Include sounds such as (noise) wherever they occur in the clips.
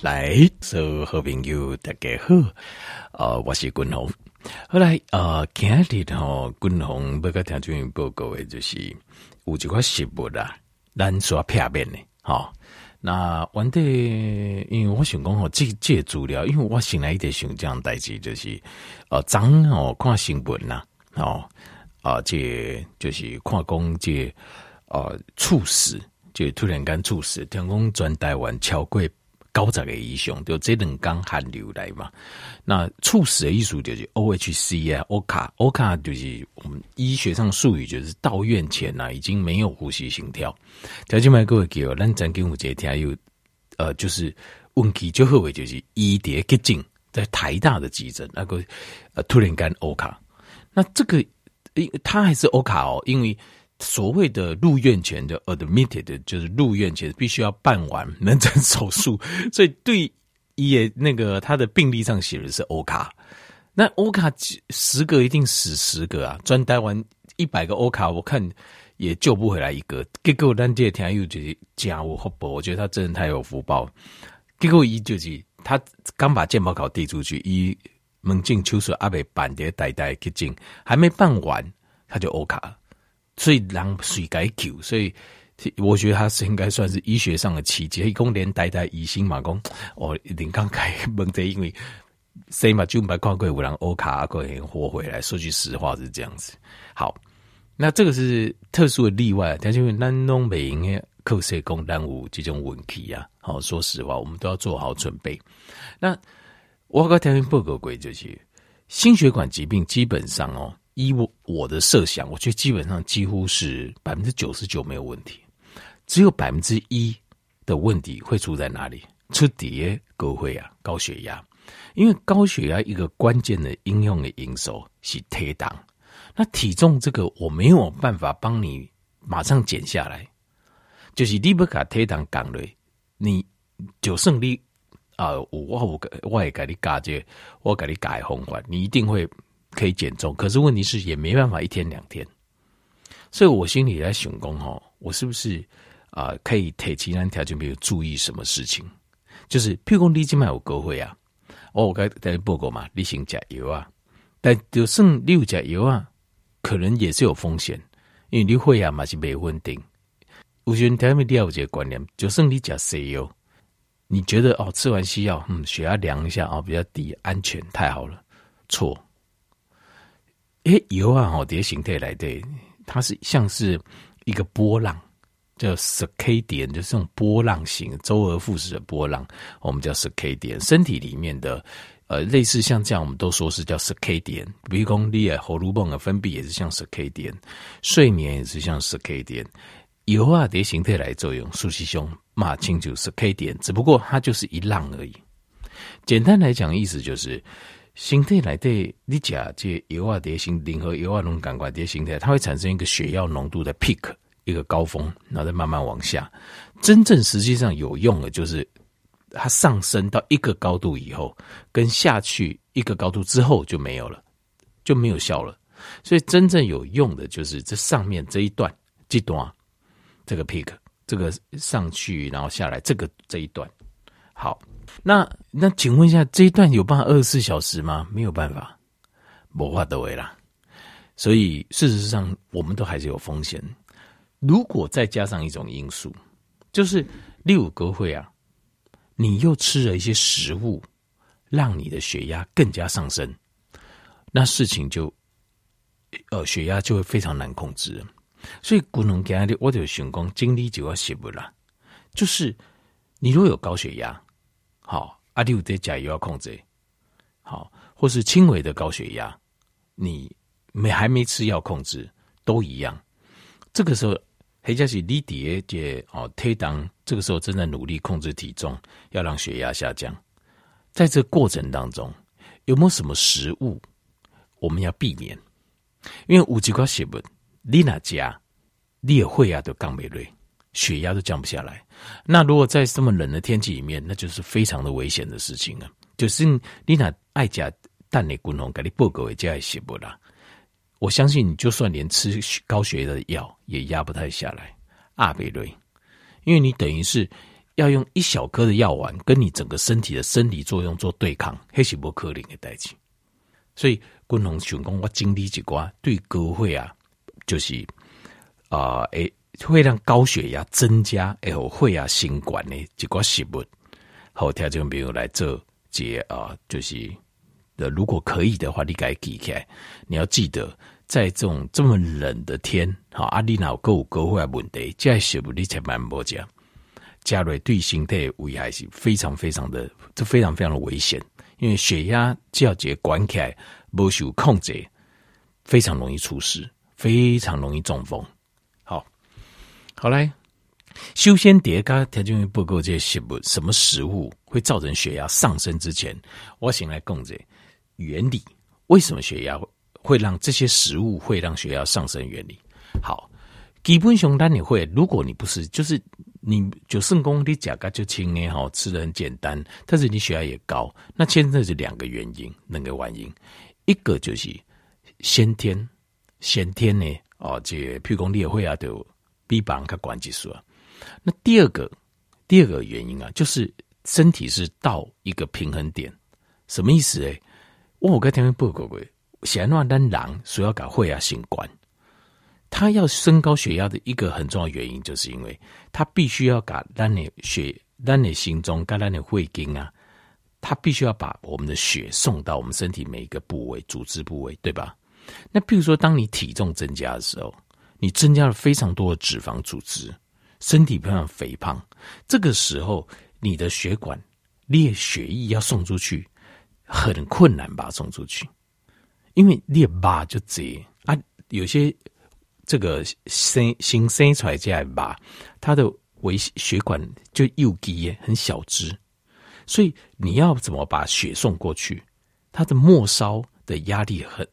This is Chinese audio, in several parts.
来，所有好朋友大家好，呃，我是君宏。后来呃，今日吼，君宏要甲听众报告的，就是有一块食物啦，咱所片面的，吼。那完的，因为我想讲吼，这这资料，因为我醒来一点想这样代志，就是呃，昨哦看新闻呐，哦，啊，这就是看讲这呃猝死，就突然间猝死，听讲全台湾超过。九十个以上，就这两天寒流来嘛。那猝死的意思就是 O H C 啊，O 卡，O 卡就是我们医学上术语，就是到院前呐、啊，已经没有呼吸心跳。条件麦各位给我，咱咱跟我这天有呃，就是问题最后尾就是医蝶急诊，在台大的急诊那个呃突然间 O 卡，那这个因他还是 O 卡哦，因为。所谓的入院前的 admitted 就是入院前必须要办完门诊手术，(laughs) 所以对也那个他的病历上写的是 O 卡，那 O 卡十个一定死十个啊，专待完一百个 O 卡，我看也救不回来一个。结果咱这天又就是家务好薄，我觉得他真的太有福报。结果一就是他刚把健保卡递出去，一门诊手术阿北办的呆呆去进，还没办完他就 O 卡。所以人水改救，所以我觉得他是应该算是医学上的奇迹。一共连带带医生嘛讲，哦，一定刚开门的，因为谁嘛就没看过有人欧卡过人活回来。说句实话是这样子。好，那这个是特殊的例外，但是因为咱拢没用的扣社工耽误这种问题啊。好，说实话，我们都要做好准备。那我刚条件报告过就是心血管疾病基本上哦。依我我的设想，我觉得基本上几乎是百分之九十九没有问题，只有百分之一的问题会出在哪里？出在高血压、高血压，因为高血压一个关键的应用的因素是体重，那体重这个我没有办法帮你马上减下来，就是你不把体重降了，你就胜利啊！我我我也给你加这，我给你改方法，你一定会。可以减重，可是问题是也没办法一天两天，所以我心里在想讲吼，我是不是啊、可以提其他条件，比如注意什么事情？就是譬如讲你今麦有高血压，我该在报告嘛，你先加油啊，但就算你有加油啊，可能也是有风险，因为你血压嘛是没稳定。我觉得台湾第二个观念，就算你加西药，你觉得哦吃完西药，嗯血压量一下哦比较低，安全太好了，错。诶，油啊，好叠形态来的，它是像是一个波浪，叫 circadian，就是这种波浪形，周而复始的波浪，我们叫 circadian。身体里面的呃，类似像这样，我们都说是叫 circadian。比如说，你的喉咙泵的分泌也是像 circadian，睡眠也是像 circadian。油啊，叠形态来作用，苏西兄骂清楚 circadian，只不过它就是一浪而已。简单来讲，意思就是。形态来对，你讲这油啊，叠形零和油啊，浓感官叠形态，它会产生一个血药浓度的 peak，一个高峰，然后再慢慢往下。真正实际上有用的，就是它上升到一个高度以后，跟下去一个高度之后就没有了，就没有效了。所以真正有用的，就是这上面这一段，这段这个 peak，这个上去然后下来，这个这一段，好。那那，请问一下，这一段有办法二十四小时吗？没有办法，没法得为啦。所以事实上，我们都还是有风险。如果再加上一种因素，就是六个会啊，你又吃了一些食物，让你的血压更加上升，那事情就呃血压就会非常难控制。所以古农家的我就想讲，精力就要写不啦，就是你如果有高血压。好，阿弟有在加油要控制，好，或是轻微的高血压，你没还没吃药控制都一样。这个时候，黑加是你爹姐哦推档，这个时候正在努力控制体重，要让血压下降。在这过程当中，有没有什么食物我们要避免？因为五级高血本，你哪家，你也会啊，都降没瑞。血压都降不下来，那如果在这么冷的天气里面，那就是非常的危险的事情啊！就是你那爱加蛋内滚红，给你报告也加一些不啦。我相信你就算连吃高血压的药也压不太下来，阿贝瑞，因为你等于是要用一小颗的药丸跟你整个身体的生理作用做对抗，那是不可能的代志。所以，君宏想讲，我经历一寡对高血压，就是啊，诶、会让高血压增加，然后血压心管的一寡食物，好，条件比如来做这啊，就是的，如果可以的话，你该记起来，你要记得，在这种这么冷的天，好，阿你脑够高血压问题，这食物你千万不加，加瑞对身体危害是非常非常的，这非常非常的危险。因为血压只要节管起来不受控制，非常容易出事，非常容易中风。好，来，修仙叠加条件不够，这些食物什么食物会造成血压上升之前，我先来讲这原理，为什么血压会让这些食物会让血压上升？原理好，基本上当你会，如果你不是就是。你就肾功你甲钙就轻也好，吃的很简单，但是你血压也高，那现在是两个原因，两个原因，一个就是先天，先天呢，哦，这譬如讲你会啊，就比别人较关节数啊。那第二个，第二个原因啊，就是身体是到一个平衡点，什么意思？诶，我跟听众报告过，显然咱人需要搞血压性管。他要升高血压的一个很重要原因，就是因为他必须要把让你血、让你心中、跟让你会经啊，他必须要把我们的血送到我们身体每一个部位、组织部位，对吧？那比如说，当你体重增加的时候，你增加了非常多的脂肪组织，身体非常肥胖，这个时候你的血管列血液要送出去很困难，把它送出去，因为列吧就这啊，有些。这个生新生出来这样吧，它的微血管就又低，很小只，所以你要怎么把血送过去？它的末梢的压力很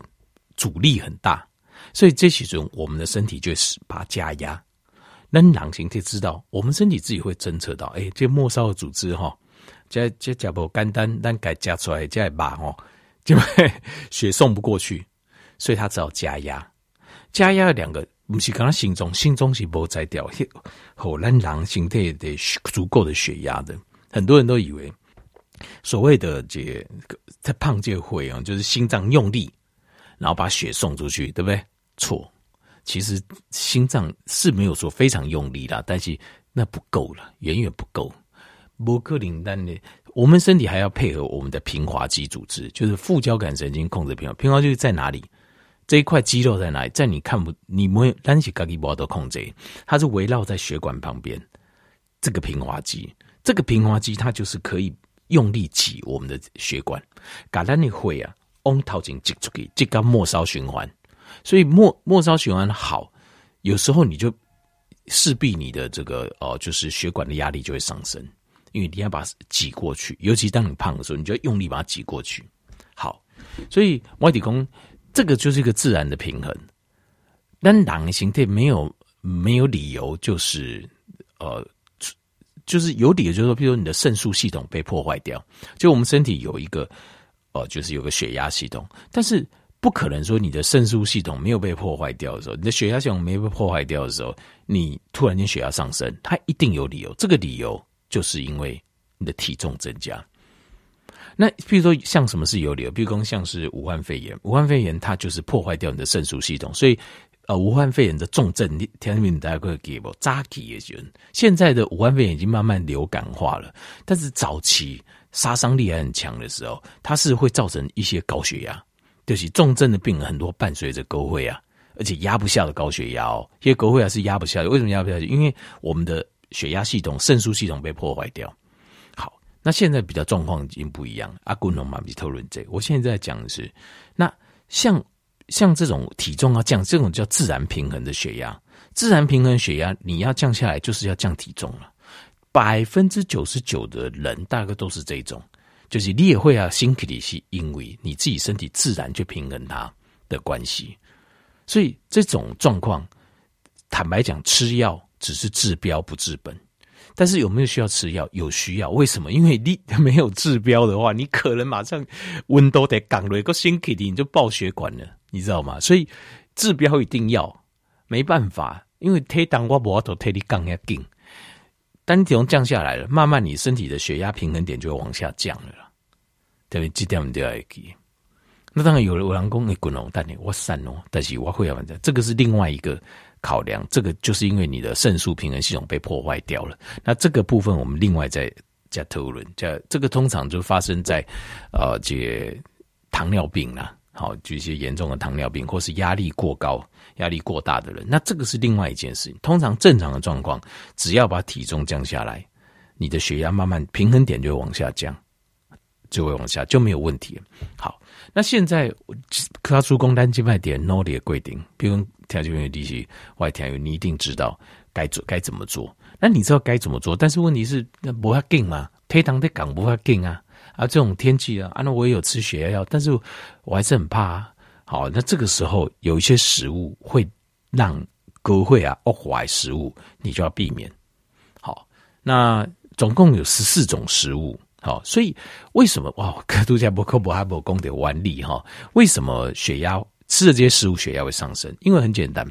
阻力很大，所以这其中我们的身体就是把它加压。那狼形可以知道，我们身体自己会侦测到，哎，这末梢的组织哈，这这加不简单，但改加出来这样吧哦，就会血送不过去，所以他只好加压。加压两个，不是刚刚心脏，心脏是不在掉，后让人身体得足够的血压的。很多人都以为所谓的这在胖就会啊，就是心脏用力，然后把血送出去，对不对？错，其实心脏是没有说非常用力啦，但是那不够了，远远不够。不可能，但呢，我们身体还要配合我们的平滑肌组织，就是副交感神经控制平滑。平滑肌在哪里？这一块肌肉在哪里？在你看不，你没有单起嘎吉波的控制，它是围绕在血管旁边。这个平滑肌，这个平滑肌，它就是可以用力挤我们的血管，嘎咱的会啊，往头前挤出去，这个末梢循环。所以末末梢循环好，有时候你就势必你的这个哦、呃，就是血管的压力就会上升，因为你要把它挤过去。尤其当你胖的时候，你就要用力把它挤过去。好，所以外底功。这个就是一个自然的平衡，但狼形态没有没有理由，就是呃，就是有理由，就是说，比如说你的肾素系统被破坏掉，就我们身体有一个哦，就是有个血压系统，但是不可能说你的肾素系统没有被破坏掉的时候，你的血压系统没有被破坏掉的时候，你突然间血压上升，它一定有理由，这个理由就是因为你的体重增加。那比如说像什么是有理由？比如说像是武汉肺炎，武汉肺炎它就是破坏掉你的肾素系统，所以呃，武汉肺炎的重症，你听听大家可以给我扎起也行。现在的武汉肺炎已经慢慢流感化了，但是早期杀伤力还很强的时候，它是会造成一些高血压，就是重症的病人很多伴随着高血压，而且压不下的高血压哦，因为高血压是压不下的，为什么压不下去？因为我们的血压系统、肾素系统被破坏掉。好那现在比较状况已经不一样，阿古龙马比特伦这，我现在讲的是，那像像这种体重要降，这种叫自然平衡的血压，自然平衡血压你要降下来，就是要降体重了。百分之九十九的人大概都是这种，就是你也会啊，心体里是因为你自己身体自然去平衡它的关系，所以这种状况，坦白讲，吃药只是治标不治本。但是有没有需要吃药？有需要，为什么？因为你没有治标的话，你可能马上温度得降了一个星期，你就爆血管了，你知道吗？所以治标一定要，没办法，因为推当我无法度推你降要紧。当你体重降下来了，慢慢你身体的血压平衡点就会往下降了啦。特别这点我们都要记。那当然有了我老公你滚龙，但你我散哦，但是我会要反正这个是另外一个考量。这个就是因为你的肾素平衡系统被破坏掉了。那这个部分我们另外再加讨论。这这个通常就发生在呃这个糖尿病啦，好，就一些严重的糖尿病或是压力过高、压力过大的人。那这个是另外一件事情。通常正常的状况，只要把体重降下来，你的血压慢慢平衡点就会往下降，就会往下就没有问题。好。那现在，科出工单静脉点 n o d 的规定，比如条件员利息外条员，你一定知道该做该怎么做。那你知道该怎么做，但是问题是，那不怕紧嘛？推糖的港不怕紧啊！啊，这种天气啊，啊，那我也有吃血压药，但是我还是很怕。好，那这个时候有一些食物会让隔会啊恶坏食物，你就要避免。好，那总共有十四种食物。好，所以为什么哇？克杜加博克博哈博功德万利哈？为什么血压吃了这些食物血压会上升？因为很简单，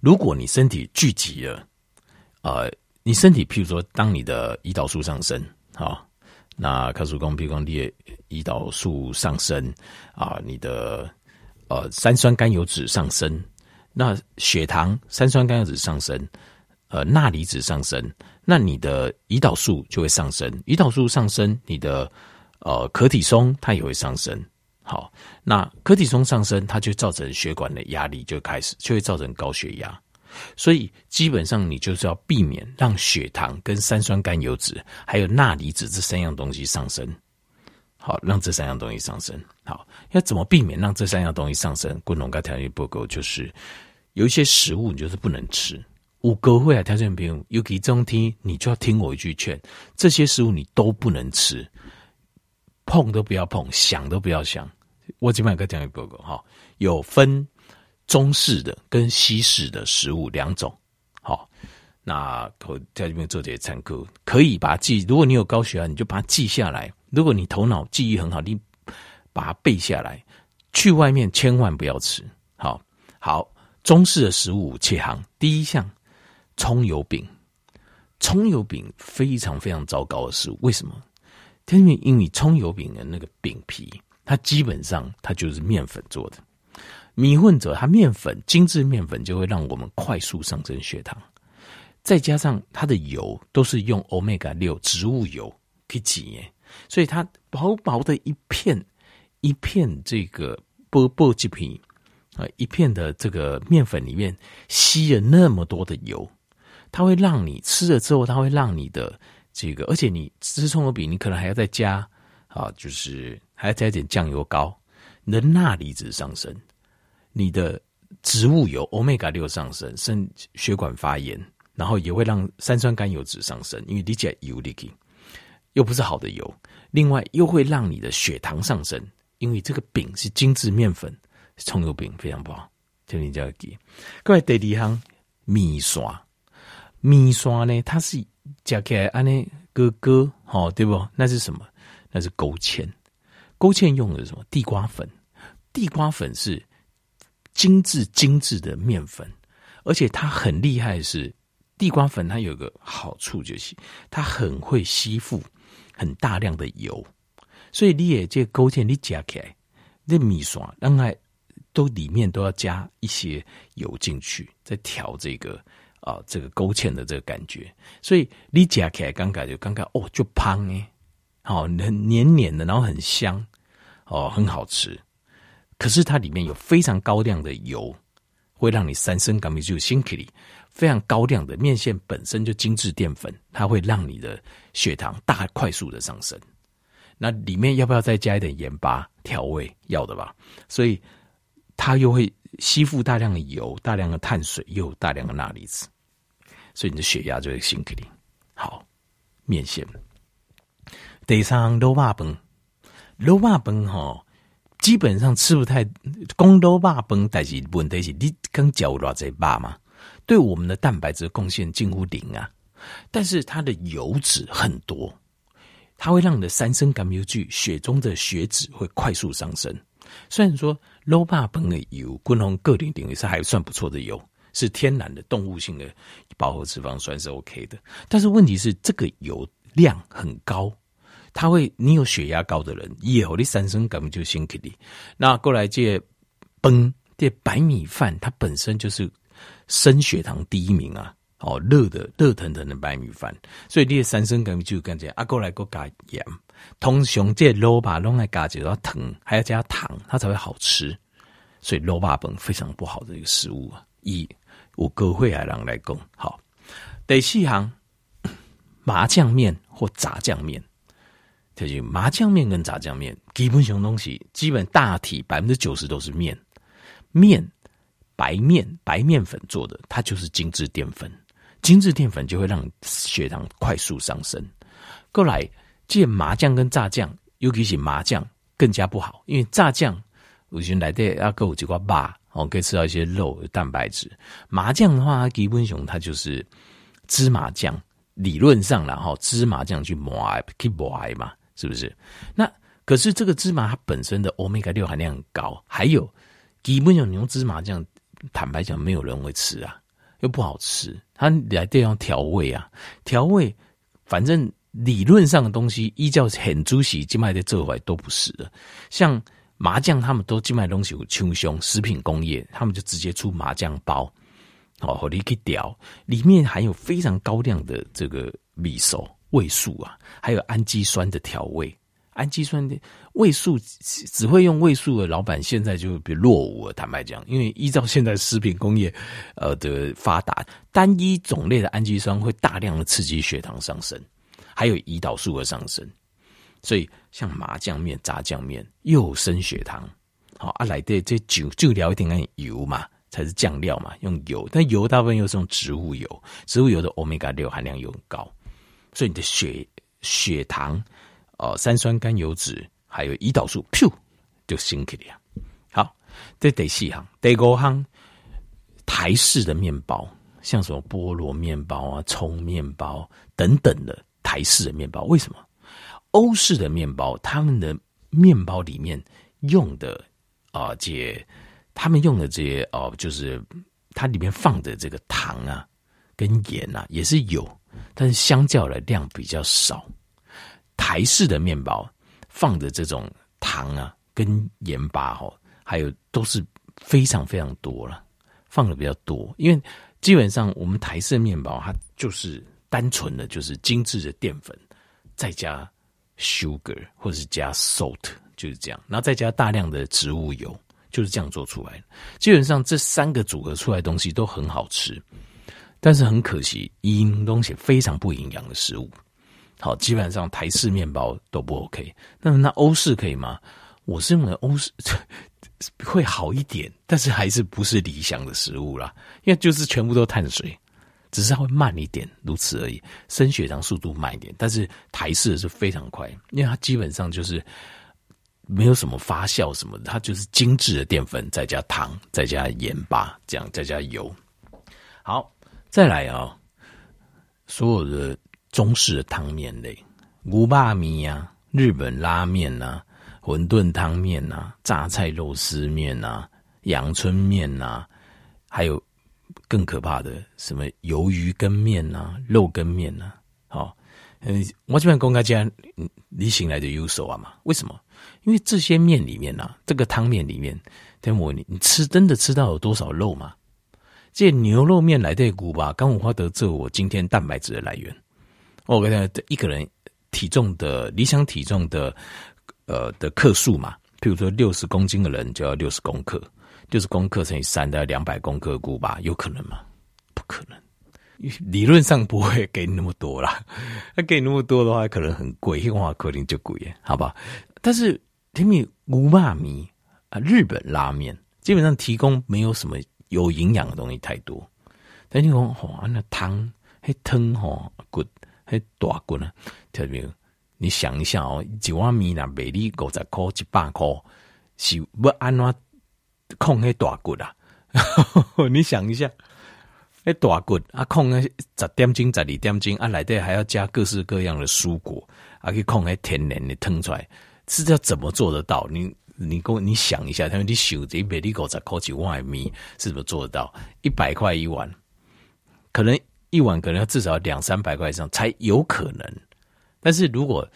如果你身体聚集了，呃，你身体譬如说，当你的胰岛素上升，好，那克苏公譬如说你胰岛素上升啊，你的呃三酸甘油酯上升，那血糖三酸甘油酯上升。呃，钠离子上升，那你的胰岛素就会上升。胰岛素上升，你的呃可体松它也会上升。好，那可体松上升，它就造成血管的压力就开始，就会造成高血压。所以基本上你就是要避免让血糖跟三酸甘油脂还有钠离子这三样东西上升。好，让这三样东西上升。好，要怎么避免让这三样东西上升？滚龙跟条件不够，就是有一些食物你就是不能吃。五个会啊，条件朋友，尤其这种天，你就要听我一句劝：这些食物你都不能吃，碰都不要碰，想都不要想。我今晚跟讲一个哈，有分中式的跟西式的食物两种。好，那我在这边做这些参考，可以把它记。如果你有高血压，你就把它记下来；如果你头脑记忆很好，你把它背下来。去外面千万不要吃。好，好，中式的食物切行第一项。葱油饼，葱油饼非常非常糟糕的食物。为什么？因为因为葱油饼的那个饼皮，它基本上它就是面粉做的。米混者，它面粉精致面粉就会让我们快速上升血糖，再加上它的油都是用欧米伽六植物油去挤耶，所以它薄薄的一片一片这个波波吉皮啊，一片的这个面粉里面吸了那么多的油。它会让你吃了之后，它会让你的这个，而且你吃葱油饼，你可能还要再加啊，就是还要加一点酱油膏，你的钠离子上升，你的植物油欧米伽六上升，肾血管发炎，然后也会让三酸甘油脂上升，因为你解油里去，又不是好的油，另外又会让你的血糖上升，因为这个饼是精致面粉，葱油饼非常不好，听你这记。各位第二行米刷。米刷呢？它是加起来安尼哥哥，好对不？那是什么？那是勾芡。勾芡用的是什么？地瓜粉。地瓜粉是精致精致的面粉，而且它很厉害是，地瓜粉它有个好处就是它很会吸附很大量的油，所以你也这勾芡你加起来，那米刷让它都里面都要加一些油进去，再调这个。啊、这个勾芡的这个感觉，所以你夹起来刚刚就刚刚哦，就胖呢，好、哦，很黏黏的，然后很香，哦，很好吃。可是它里面有非常高量的油，会让你三升甘米就辛克里非常高量的面线本身就精致淀粉，它会让你的血糖大快速的上升。那里面要不要再加一点盐巴调味？要的吧。所以它又会。吸附大量的油、大量的碳水，又有大量的钠离子，所以你的血压就会升起来。好，面线。第三，卤肉饭，卤肉饭哈，基本上吃不太。讲卤肉饭，但是问题是你刚嚼了这把嘛，对我们的蛋白质贡献近乎零啊。但是它的油脂很多，它会让你的三升甘油酯血中的血脂会快速上升。虽然说卤肉饭的油，滚红个人定位是还算不错的油，是天然的动物性的饱和脂肪酸是 OK 的。但是问题是，这个油量很高，它会你有血压高的人，以后的三升根本就辛苦你。那过来这崩这白米饭，它本身就是升血糖第一名啊。哦，热的热腾腾的白米饭，所以你的三升根本就感觉啊，过来过加盐，通常这萝卜弄来加就要糖，还要加糖，它才会好吃。所以萝卜本非常不好的一个食物啊。以我各会啊人来讲，好，第四行麻酱面或炸酱面，就是麻酱面跟炸酱面，基本上东西基本大体百分之九十都是面，面白面白面粉做的，它就是精致淀粉。精致淀粉就会让血糖快速上升。过来，借麻酱跟炸酱，尤其是麻酱更加不好，因为炸酱有些来的要够几块肉，哦，可以吃到一些肉蛋白质。麻酱的话，基本上它就是芝麻酱，理论上然后芝麻酱去磨，去磨嘛，是不是？那可是这个芝麻它本身的欧米伽六含量很高，还有基本上你用芝麻酱，坦白讲，没有人会吃啊。又不好吃，它来这样调味啊，调味，反正理论上的东西，依照很猪喜静脉的这块都不是的。像麻酱，他们都静脉东西有轻胸食品工业，他们就直接出麻酱包，哦，和你去调，里面含有非常高量的这个味素、味素啊，还有氨基酸的调味。氨基酸的味素只会用味素的老板现在就比落伍了。坦白讲，因为依照现在食品工业呃的发达，单一种类的氨基酸会大量的刺激血糖上升，还有胰岛素的上升。所以像麻酱面、炸酱面又升血糖。好啊，来的这酒就聊一点油嘛，才是酱料嘛，用油。但油大部分又是用植物油，植物油的欧米伽六含量又很高，所以你的血血糖。哦，三酸甘油酯还有胰岛素，噗就升起来。好，这第四行，第五行，台式的面包，像什么菠萝面包啊、葱面包等等的台式的面包，为什么？欧式的面包，他们的面包里面用的啊、呃，这他们用的这些哦、就是它里面放的这个糖啊，跟盐啊，也是有，但是相较来量比较少。台式的面包放的这种糖啊，跟盐巴哈，还有都是非常非常多了，放的比较多。因为基本上我们台式的面包，它就是单纯的就是精致的淀粉，再加 sugar 或者是加 salt，就是这样，然后再加大量的植物油，就是这样做出来的。基本上这三个组合出来的东西都很好吃，但是很可惜，营东西非常不营养的食物。好，基本上台式面包都不 OK。那那欧式可以吗？我是认为欧式 (laughs) 会好一点，但是还是不是理想的食物啦。因为就是全部都碳水，只是它会慢一点，如此而已。升血糖速度慢一点，但是台式是非常快，因为它基本上就是没有什么发酵什么的，它就是精致的淀粉，再加糖，再加盐巴，这样再加油。好，再来啊、哦，所有的。中式的汤面类，牛肉面啊，日本拉面呐、啊，馄饨汤面呐，榨菜肉丝面呐，阳春面呐，还有更可怕的什么鱿鱼羹面呐，肉羹面呐。好，嗯，我这边公开讲，你醒来的优秀啊嘛？为什么？因为这些面里面呐、啊，这个汤面里面，等我你，你吃真的吃到有多少肉吗？这牛肉面来的骨吧，刚五花得这我今天蛋白质的来源。我跟你讲，一个人体重的理想体重的呃的克数嘛，譬如说六十公斤的人就要六十公克，六十公克乘以三的两百公克菇吧，有可能吗？不可能，理论上不会给你那么多啦。(laughs) 那给你那么多的话，可能很贵，的话可能就贵，好吧？但是听米乌妈咪啊，日本拉面基本上提供没有什么有营养的东西太多，但你讲哇，那汤还汤吼骨、黑。大滚啊！特别，你想一下哦，一碗米那卖你五十块、一百块，是要安怎控那大滚啊？(laughs) 你想一下，那大滚啊，控那十点钟、十二点钟啊，来的还要加各式各样的蔬果啊，去控那天然的汤出来，是要怎么做得到？你你跟你想一下，他们你想这一百里狗在口几万米是怎么做得到？一百块一碗，可能一碗可能要至少两三百块以上才有可能。但是如果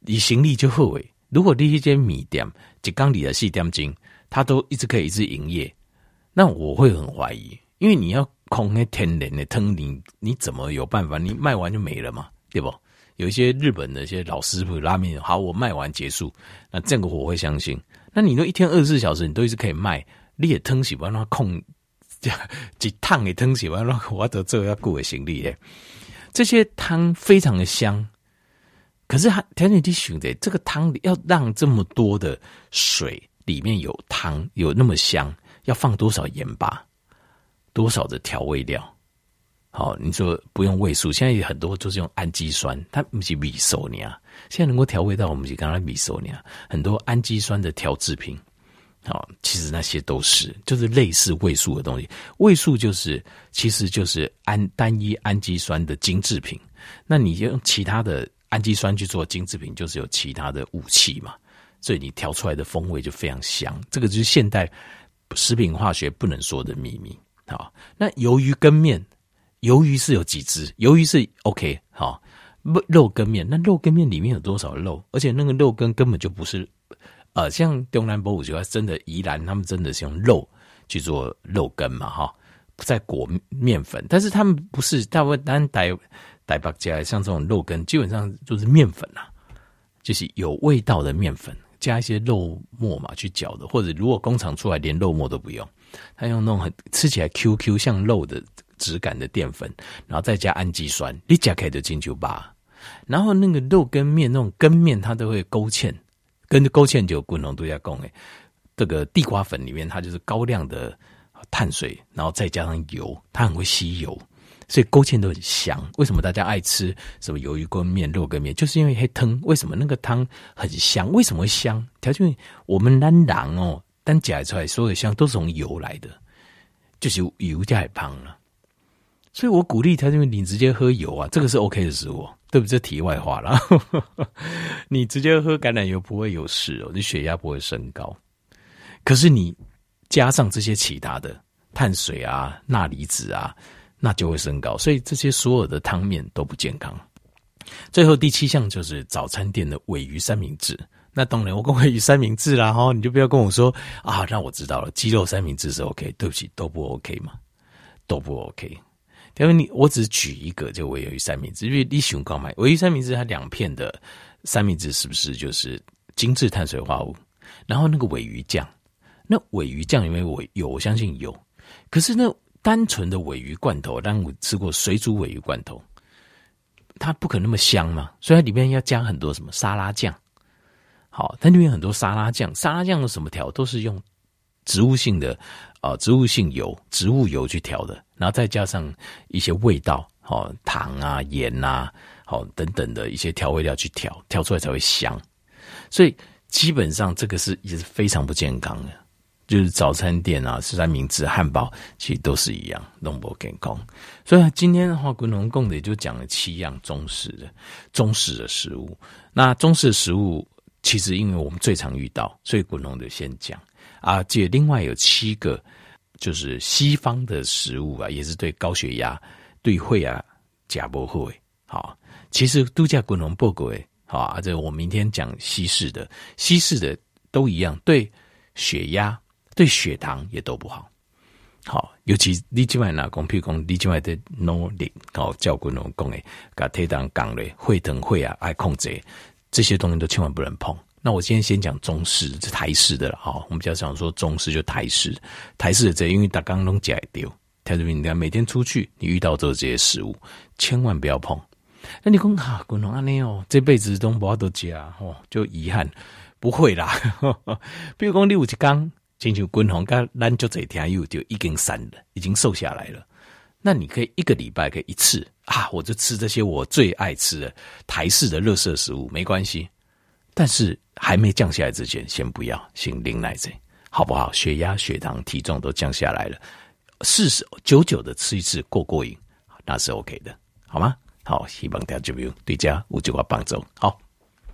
你行李就后悔，如果第一间米店，就刚里的细店金，它都一直可以一直营业，那我会很怀疑，因为你要空那天然的汤，你你怎么有办法？你卖完就没了嘛，对不？有一些日本的一些老师傅拉面，好，我卖完结束，那这个我会相信。那你说一天二十四小时，你都一直可以卖，你也汤洗完让它空，几 (laughs) 趟也汤洗完让我得这要顾的行李耶。这些汤非常的香，可是他条件你选的这个汤要让这么多的水里面有汤有那么香，要放多少盐巴，多少的调味料？好，你说不用味素，现在有很多就是用氨基酸，它不是味素呢。现在能够调味到我们就刚才味素呢，很多氨基酸的调制品，好，其实那些都是就是类似味素的东西。味素就是其实就是氨单一氨基酸的精制品。那你用其他的氨基酸去做精制品，就是有其他的武器嘛，所以你调出来的风味就非常香。这个就是现代食品化学不能说的秘密。好，那鱿鱼羹面。鱿鱼是有几只？鱿鱼是 OK 好，肉羹面，那肉羹面里面有多少肉？而且那个肉羹根本就不是，呃，像东南部就真的宜兰，他们真的是用肉去做肉羹嘛，哈，在裹面粉，但是他们不是大部分单带带白加，像这种肉羹基本上就是面粉啊，就是有味道的面粉，加一些肉末嘛去搅的，或者如果工厂出来连肉末都不用，他用那种很吃起来 QQ 像肉的。质感的淀粉，然后再加氨基酸，你加开的进酒吧。然后那个肉羹面，那种羹面，它都会勾芡，跟勾芡就滚浓度假贡诶。这个地瓜粉里面，它就是高量的碳水，然后再加上油，它很会吸油，所以勾芡都很香。为什么大家爱吃什么鱿鱼羹面、肉羹面？就是因为黑汤。为什么那个汤很香？为什么会香？条件我们南郎哦，单夹出来所有香都是从油来的，就是油加胖了。所以我鼓励他，因为你直接喝油啊，这个是 OK 的食物，对不对？这题外话了。(laughs) 你直接喝橄榄油不会有事哦，你血压不会升高。可是你加上这些其他的碳水啊、钠离子啊，那就会升高。所以这些所有的汤面都不健康。最后第七项就是早餐店的鮪鱼三明治。那当然，我跟鮪鱼三明治啦，哈，你就不要跟我说啊，那我知道了，鸡肉三明治是 OK，对不起，都不 OK 嘛，都不 OK。因为你，我只举一个，就尾鱼三明治，因为你喜欢买尾鱼三明治，它两片的三明治是不是就是精致碳水化合物？然后那个尾鱼酱，那尾鱼酱里面我有，我相信有，可是那单纯的尾鱼罐头，但我吃过水煮尾鱼罐头，它不可能那么香嘛，所以它里面要加很多什么沙拉酱。好，它里面很多沙拉酱，沙拉酱的什么调都是用植物性的。啊，植物性油、植物油去调的，然后再加上一些味道，好糖啊、盐啊，好等等的一些调味料去调，调出来才会香。所以基本上这个是也是非常不健康的，就是早餐店啊、三明治、汉堡，其实都是一样，都不健康。所以今天的话，滚龙共的也就讲了七样中式的中式的食物。那中式的食物，其实因为我们最常遇到，所以滚龙的先讲。啊，这另外有七个，就是西方的食物啊，也是对高血压、对会啊、甲不会。好，其实度假滚龙报告诶，好啊，这我明天讲西式的，西式的都一样，对血压、对血糖也都不好。好，尤其你今晚拿讲，譬如讲你今晚的努力，好叫滚龙讲的，甲体重降咧，会疼会啊，爱控制这些东西都千万不能碰。那我今天先讲中式，这台式的了哈。我们比较想说中式就台式，台式的这因为大刚拢假丢，台式你看每天出去你遇到都是这些食物，千万不要碰。那你讲哈，滚龙安尼哦，这辈子都不要都加哦，就遗憾不会啦。比如讲你有一缸，亲像滚龙跟咱就这天又就已经散了，已经瘦下来了。那你可以一个礼拜可以一次啊，我就吃这些我最爱吃的台式的垃圾食物，没关系。但是还没降下来之前，先不要，先零奶嘴，好不好？血压、血糖、体重都降下来了，四十久久的吃一次过过瘾，那是 OK 的，好吗？好，希望大家这边对家有这个帮助，好。